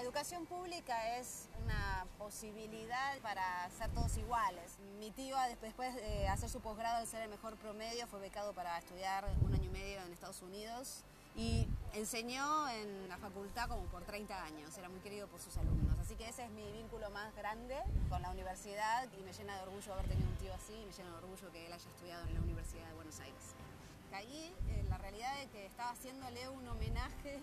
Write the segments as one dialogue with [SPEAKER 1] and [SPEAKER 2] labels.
[SPEAKER 1] educación pública es una posibilidad para ser todos iguales. Mi tío, después de hacer su posgrado, de ser el mejor promedio, fue becado para estudiar un año y medio en Estados Unidos y enseñó en la facultad como por 30 años, era muy querido por sus alumnos. Así que ese es mi vínculo más grande con la universidad y me llena de orgullo haber tenido un tío así y me llena de orgullo que él haya estudiado en la Universidad de Buenos Aires. Caí en la realidad de que estaba haciéndole un homenaje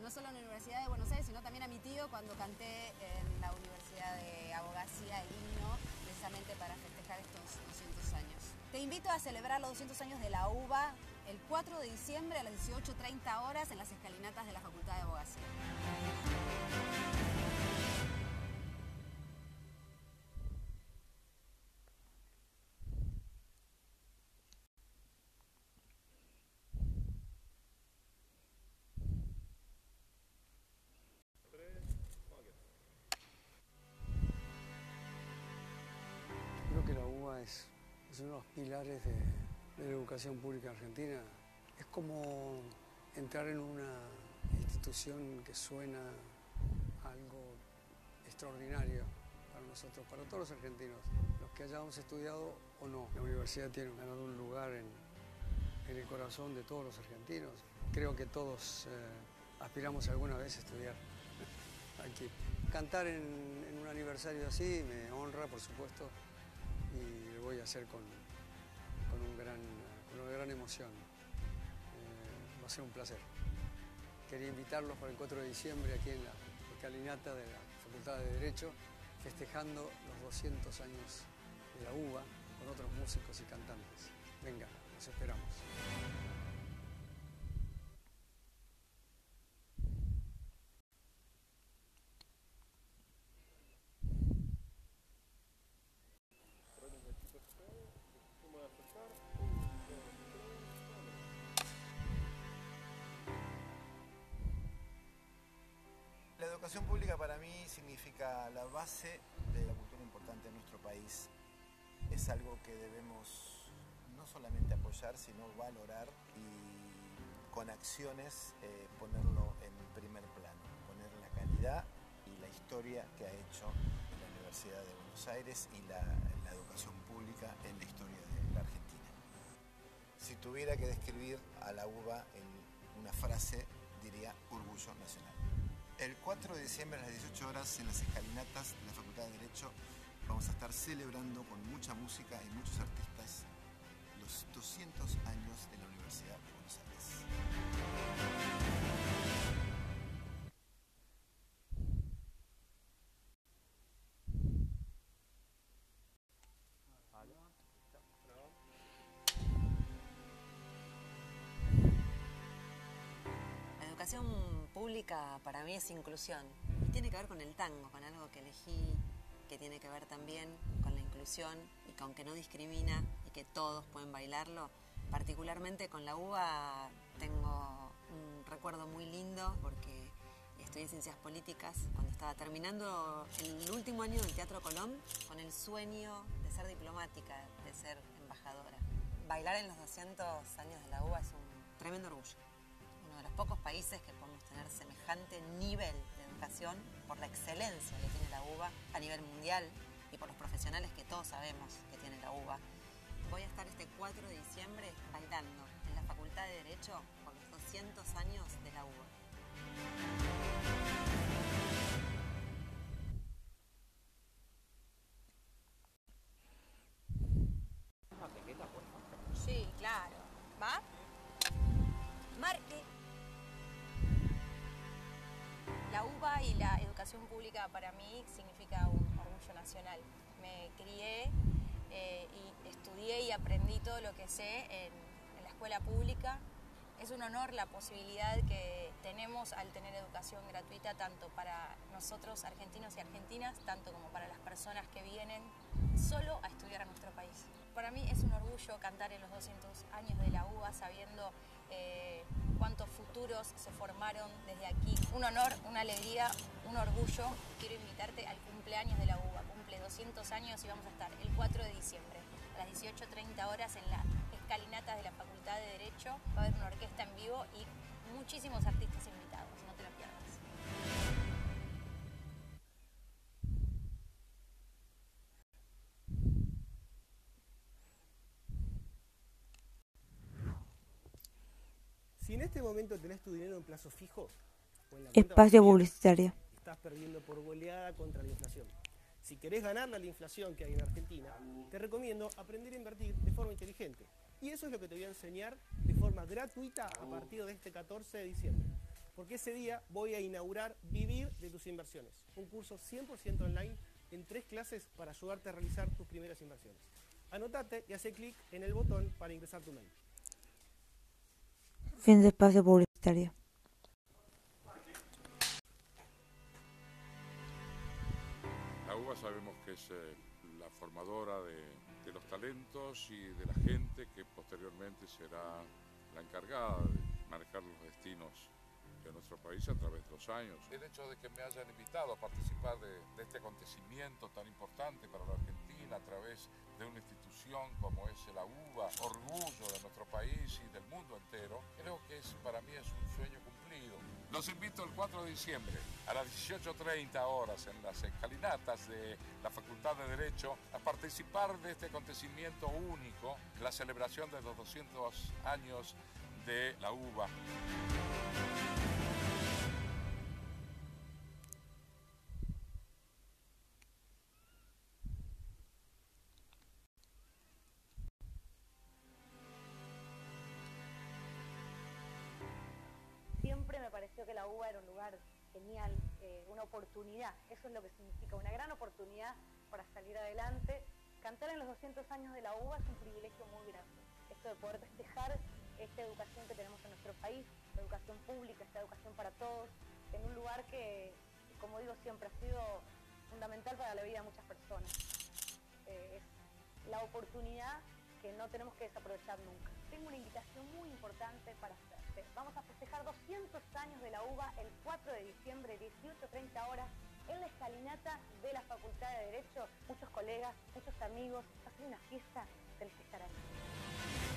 [SPEAKER 1] no solo a la Universidad de Buenos Aires, sino también a mi tío cuando canté en la Universidad de Abogacía el himno, precisamente para festejar estos 200 años. Te invito a celebrar los 200 años de la UBA el 4 de diciembre a las 18.30 horas en las escalinatas de la Facultad de Abogacía.
[SPEAKER 2] UBA es, uno de los pilares de, la educación pública argentina. Es como entrar en una institución que suena algo extraordinario para nosotros, para todos los argentinos, los que hayamos estudiado o no. La universidad tiene ganado un lugar en, el corazón de todos los argentinos. Creo que todos eh, aspiramos alguna vez a estudiar aquí. Cantar en, en un aniversario así me honra, por supuesto, y voy a hacer con, un gran, una gran emoción. Eh, va a ser un placer. Quería invitarlos para el 4 de diciembre aquí en la escalinata de la Facultad de Derecho, festejando los 200 años de la UBA con otros músicos y cantantes. Venga, los esperamos.
[SPEAKER 3] Educación pública para mí significa la base de la cultura importante en nuestro país. Es algo que debemos no solamente apoyar, sino valorar y con acciones eh, ponerlo en primer plano, poner la calidad y la historia que ha hecho la Universidad de Buenos Aires y la, la educación pública en la historia de la Argentina. Si tuviera que describir a la UBA en una frase, diría orgullo nacional. El 4 de diciembre a las 18 horas en las escalinatas de la Facultad de Derecho vamos a estar celebrando con mucha música y muchos artistas los 200 años de la Universidad de Buenos Aires.
[SPEAKER 4] Educación pública para mí es inclusión y tiene que ver con el tango, con algo que elegí, que tiene que ver también con la inclusión y con que no discrimina y que todos pueden bailarlo. Particularmente con la UBA tengo un recuerdo muy lindo porque estudié ciencias políticas cuando estaba terminando el último año del Teatro Colón con el sueño de ser diplomática, de ser embajadora. Bailar en los 200 años de la UBA es un tremendo orgullo uno de los pocos países que podemos semejante nivel de educación por la excelencia que tiene la UBA a nivel mundial y por los profesionales que todos sabemos que tiene la UBA. Voy a estar este 4 de diciembre bailando en la Facultad de Derecho por los 200 años de la UBA.
[SPEAKER 5] Para mí significa un orgullo nacional. Me crié eh, y estudié y aprendí todo lo que sé en, en la escuela pública. Es un honor la posibilidad que tenemos al tener educación gratuita tanto para nosotros argentinos y argentinas, tanto como para las personas que vienen solo a estudiar a nuestro país. Para mí es un orgullo cantar en los 200 años de la UBA sabiendo eh, cuántos futuros se formaron desde aquí. Un honor, una alegría, un orgullo. Quiero invitarte al cumpleaños de la UBA. Cumple 200 años y vamos a estar el 4 de diciembre a las 18.30 horas en la escalinata de la Facultad de Derecho. Va a haber una orquesta en vivo y muchísimos artistas invitados.
[SPEAKER 6] Momento tenés tu dinero en plazo fijo o en la
[SPEAKER 7] Espacio publicitario.
[SPEAKER 6] estás perdiendo por goleada contra la inflación. Si querés ganarle a la inflación que hay en Argentina, te recomiendo aprender a invertir de forma inteligente. Y eso es lo que te voy a enseñar de forma gratuita a partir de este 14 de diciembre. Porque ese día voy a inaugurar Vivir de tus inversiones, un curso 100% online en tres clases para ayudarte a realizar tus primeras inversiones. Anotate y hace clic en el botón para ingresar tu mail.
[SPEAKER 7] Fin de espacio publicitario.
[SPEAKER 8] La UBA sabemos que es eh, la formadora de, de los talentos y de la gente que posteriormente será la encargada de manejar los destinos de nuestro país a través de los años. El hecho de que me hayan invitado a participar de, de este acontecimiento tan importante para la Argentina a través de una institución como es la UBA, orgullo de nuestro país y del mundo entero, creo que para mí es un sueño cumplido. Los invito el 4 de diciembre a las 18.30 horas en las escalinatas de la Facultad de Derecho a participar de este acontecimiento único, la celebración de los 200 años de la UBA.
[SPEAKER 9] Me pareció que la UBA era un lugar genial, eh, una oportunidad, eso es lo que significa, una gran oportunidad para salir adelante. Cantar en los 200 años de la UBA es un privilegio muy grande. Esto de poder festejar esta educación que tenemos en nuestro país, la educación pública, esta educación para todos, en un lugar que, como digo siempre, ha sido fundamental para la vida de muchas personas. Eh, es la oportunidad que no tenemos que desaprovechar nunca. Tengo una invitación muy importante para. Vamos a festejar 200 años de la UBA el 4 de diciembre, 18.30 horas, en la escalinata de la Facultad de Derecho. Muchos colegas, muchos amigos, va a una fiesta, que estar ahí.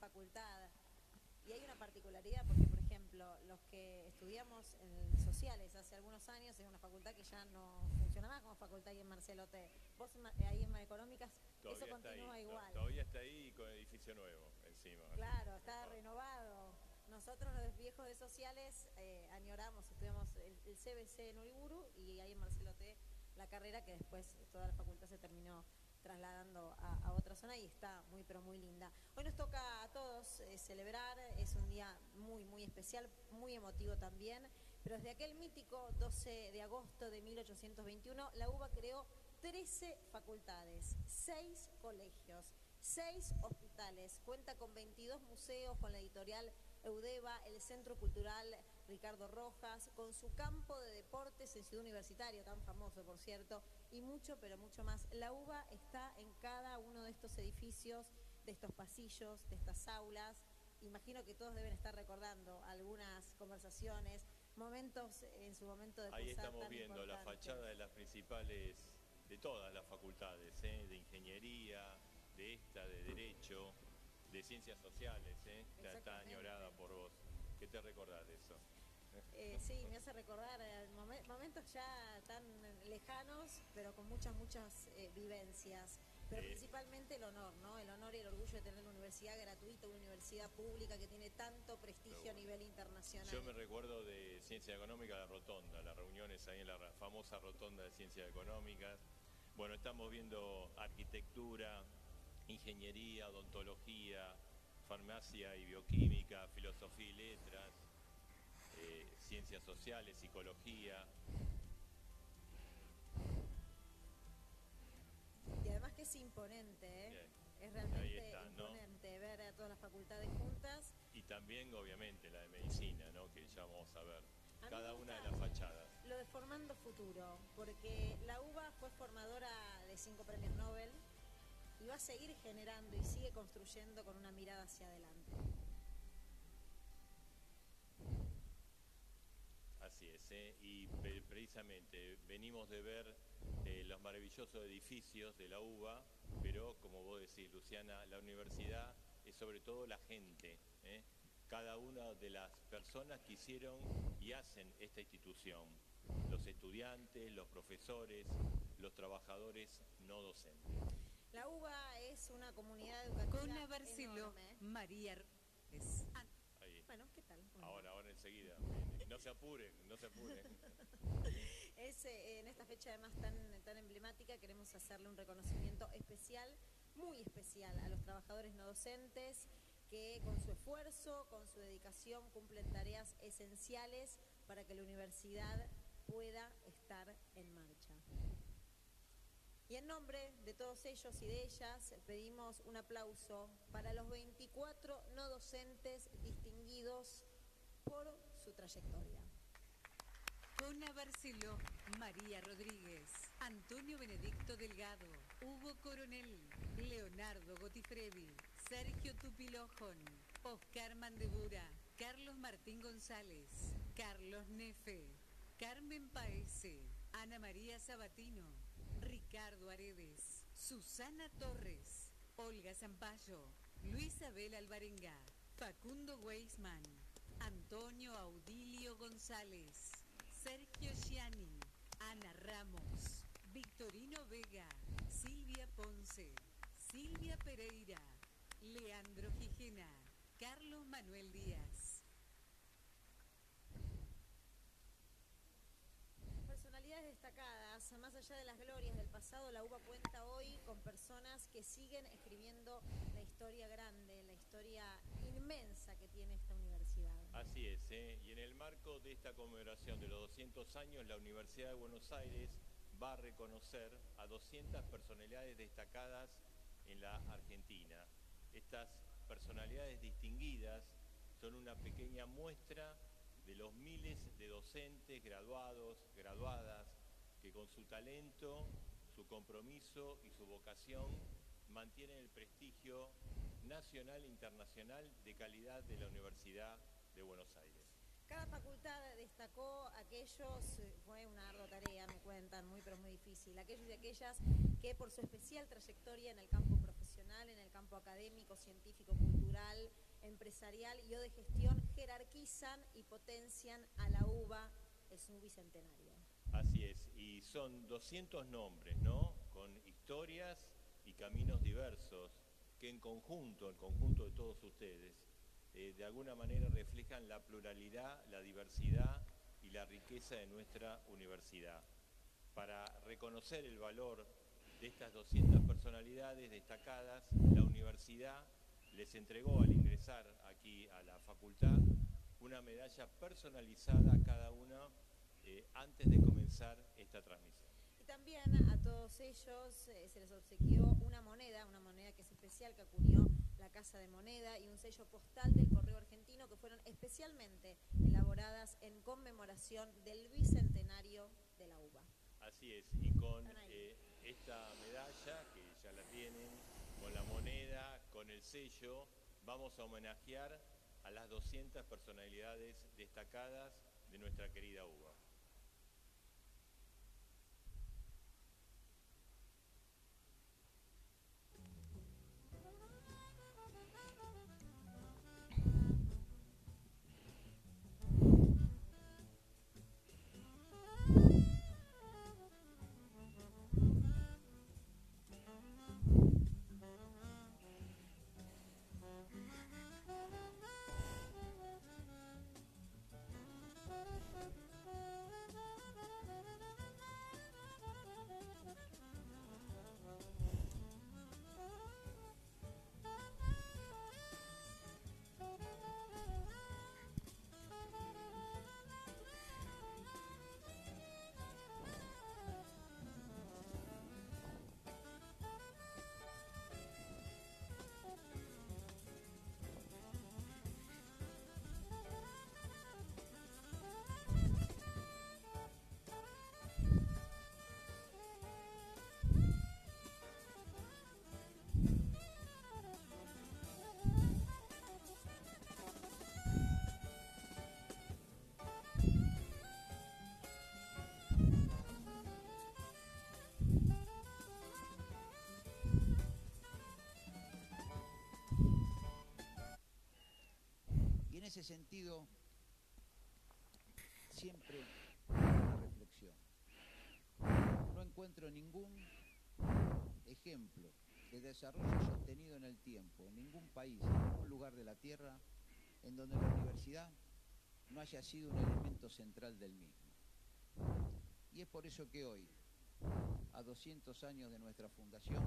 [SPEAKER 10] Facultad. Y hay una particularidad porque, por ejemplo, los que estudiamos en sociales hace algunos años en una facultad que ya no funciona más como facultad ahí en Marcelo T. Vos ahí en Económicas, eso
[SPEAKER 11] Todavía
[SPEAKER 10] continúa
[SPEAKER 11] ahí,
[SPEAKER 10] igual.
[SPEAKER 11] Todavía está ahí y con edificio nuevo encima.
[SPEAKER 10] Claro, está renovado. Nosotros los viejos de sociales eh, añoramos, estudiamos el, el CBC en Uriburu y ahí en Marcelo T la carrera que después toda la facultad se terminó trasladando a, otra zona y está muy pero muy linda. Hoy nos toca a todos eh, celebrar, es un día muy muy especial, muy emotivo también, pero desde aquel mítico 12 de agosto de 1821 la UBA creó 13 facultades, 6 colegios, 6 hospitales, cuenta con 22 museos, con la editorial Eudeva, el Centro Cultural Ricardo Rojas, con su campo de deportes en Ciudad Universitario, tan famoso por cierto, y mucho, pero mucho más. La UBA está en cada uno de estos edificios, de estos pasillos, de estas aulas. Imagino que todos deben estar recordando algunas conversaciones, momentos en su momento de
[SPEAKER 11] Ahí estamos viendo la fachada de las principales, de todas las facultades, ¿eh? de ingeniería, de esta, de derecho, de ciencias sociales, ¿eh? Está- añorada por vos. ¿Qué te recordás de eso?
[SPEAKER 10] Eh, sí, me hace recordar eh, momen- momentos ya tan lejanos, pero con muchas, muchas eh, vivencias. Pero principalmente el honor, ¿no? El honor y el orgullo de tener una universidad gratuita, una universidad pública que tiene tanto prestigio a nivel internacional.
[SPEAKER 11] Yo me recuerdo de Ciencia Económica la Rotonda, las reuniones ahí en la famosa Rotonda de Ciencias Económicas. Bueno, estamos viendo arquitectura, ingeniería, odontología, farmacia y bioquímica, filosofía y letras, eh, ciencias sociales, psicología.
[SPEAKER 10] Y además que es imponente, ¿eh? Es realmente
[SPEAKER 11] está, ¿no?
[SPEAKER 10] imponente ver a todas las facultades juntas.
[SPEAKER 11] Y también, obviamente, la de medicina, ¿no? que ya vamos a ver.
[SPEAKER 10] A
[SPEAKER 11] Cada una de las fachadas.
[SPEAKER 10] Lo de Formando Futuro, porque la UBA fue formadora de cinco premios Nobel y va a seguir generando y sigue construyendo con una mirada hacia adelante.
[SPEAKER 11] Así es, ¿eh? y pre- precisamente venimos de ver eh, los maravillosos edificios de la UBA, pero como vos decís, Luciana, la universidad es sobre todo la gente, ¿eh? cada una de las personas que hicieron y hacen esta institución, los estudiantes, los profesores, los trabajadores no docentes.
[SPEAKER 10] La UBA es una comunidad educativa
[SPEAKER 7] Con Barcelo,
[SPEAKER 10] enorme.
[SPEAKER 7] María. Ah,
[SPEAKER 11] Ahí.
[SPEAKER 10] Bueno, ¿qué tal? Bueno.
[SPEAKER 11] Ahora, ahora enseguida. No se apuren, no se apuren.
[SPEAKER 10] Eh, en esta fecha además tan, tan emblemática queremos hacerle un reconocimiento especial, muy especial a los trabajadores no docentes que con su esfuerzo, con su dedicación cumplen tareas esenciales para que la universidad pueda estar en marcha. Y en nombre de todos ellos y de ellas pedimos un aplauso para los 24 no docentes distinguidos por trayectoria.
[SPEAKER 7] Cona Barceló, María Rodríguez, Antonio Benedicto Delgado, Hugo Coronel, Leonardo Gotifrevi, Sergio Tupilojón, Oscar Mandebura, Carlos Martín González, Carlos Nefe, Carmen Paese, Ana María Sabatino, Ricardo Aredes, Susana Torres, Olga Zampayo, Luis Abel Alvarenga, Facundo Weisman, Antonio Audilio González, Sergio Gianni, Ana Ramos, Victorino Vega, Silvia Ponce, Silvia Pereira, Leandro Gijena, Carlos Manuel Díaz.
[SPEAKER 10] Personalidades destacadas, más allá de las glorias del pasado, la UBA cuenta hoy con personas que siguen escribiendo la historia grande, la historia inmensa que tiene esta universidad.
[SPEAKER 11] Así es, ¿eh? y en el marco de esta conmemoración de los 200 años, la Universidad de Buenos Aires va a reconocer a 200 personalidades destacadas en la Argentina. Estas personalidades distinguidas son una pequeña muestra de los miles de docentes, graduados, graduadas, que con su talento, su compromiso y su vocación mantienen el prestigio nacional e internacional de calidad de la Universidad de Buenos Aires.
[SPEAKER 10] Cada facultad destacó aquellos, eh, fue una ardua tarea, me cuentan, muy pero muy difícil, aquellos y aquellas que por su especial trayectoria en el campo profesional, en el campo académico, científico, cultural, empresarial y o de gestión, jerarquizan y potencian a la UBA, el su bicentenario.
[SPEAKER 11] Así es, y son 200 nombres, ¿no? Con historias y caminos diversos que en conjunto, en conjunto de todos ustedes, eh, de alguna manera reflejan la pluralidad, la diversidad y la riqueza de nuestra universidad. Para reconocer el valor de estas 200 personalidades destacadas, la universidad les entregó al ingresar aquí a la facultad una medalla personalizada a cada una eh, antes de comenzar esta transmisión.
[SPEAKER 10] Y también a todos ellos eh, se les obsequió una moneda, una moneda que es especial, que acuñó la Casa de Moneda y un sello postal del Correo Argentino que fueron especialmente elaboradas en conmemoración del bicentenario de la UBA.
[SPEAKER 11] Así es, y con eh, esta medalla, que ya la tienen, con la moneda, con el sello, vamos a homenajear a las 200 personalidades destacadas de nuestra querida UBA.
[SPEAKER 12] En ese sentido, siempre una reflexión. No encuentro ningún ejemplo de desarrollo sostenido en el tiempo, en ningún país, en ningún lugar de la Tierra, en donde la universidad no haya sido un elemento central del mismo. Y es por eso que hoy, a 200 años de nuestra fundación,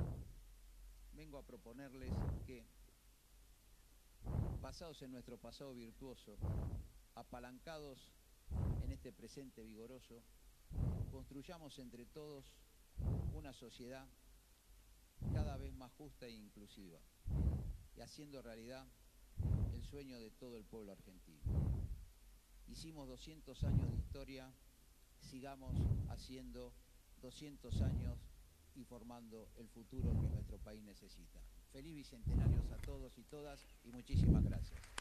[SPEAKER 12] vengo a proponerles que basados en nuestro pasado virtuoso, apalancados en este presente vigoroso, construyamos entre todos una sociedad cada vez más justa e inclusiva y haciendo realidad el sueño de todo el pueblo argentino. Hicimos 200 años de historia, sigamos haciendo 200 años y formando el futuro que nuestro país necesita. Feliz bicentenarios a todos y todas y muchísimas gracias.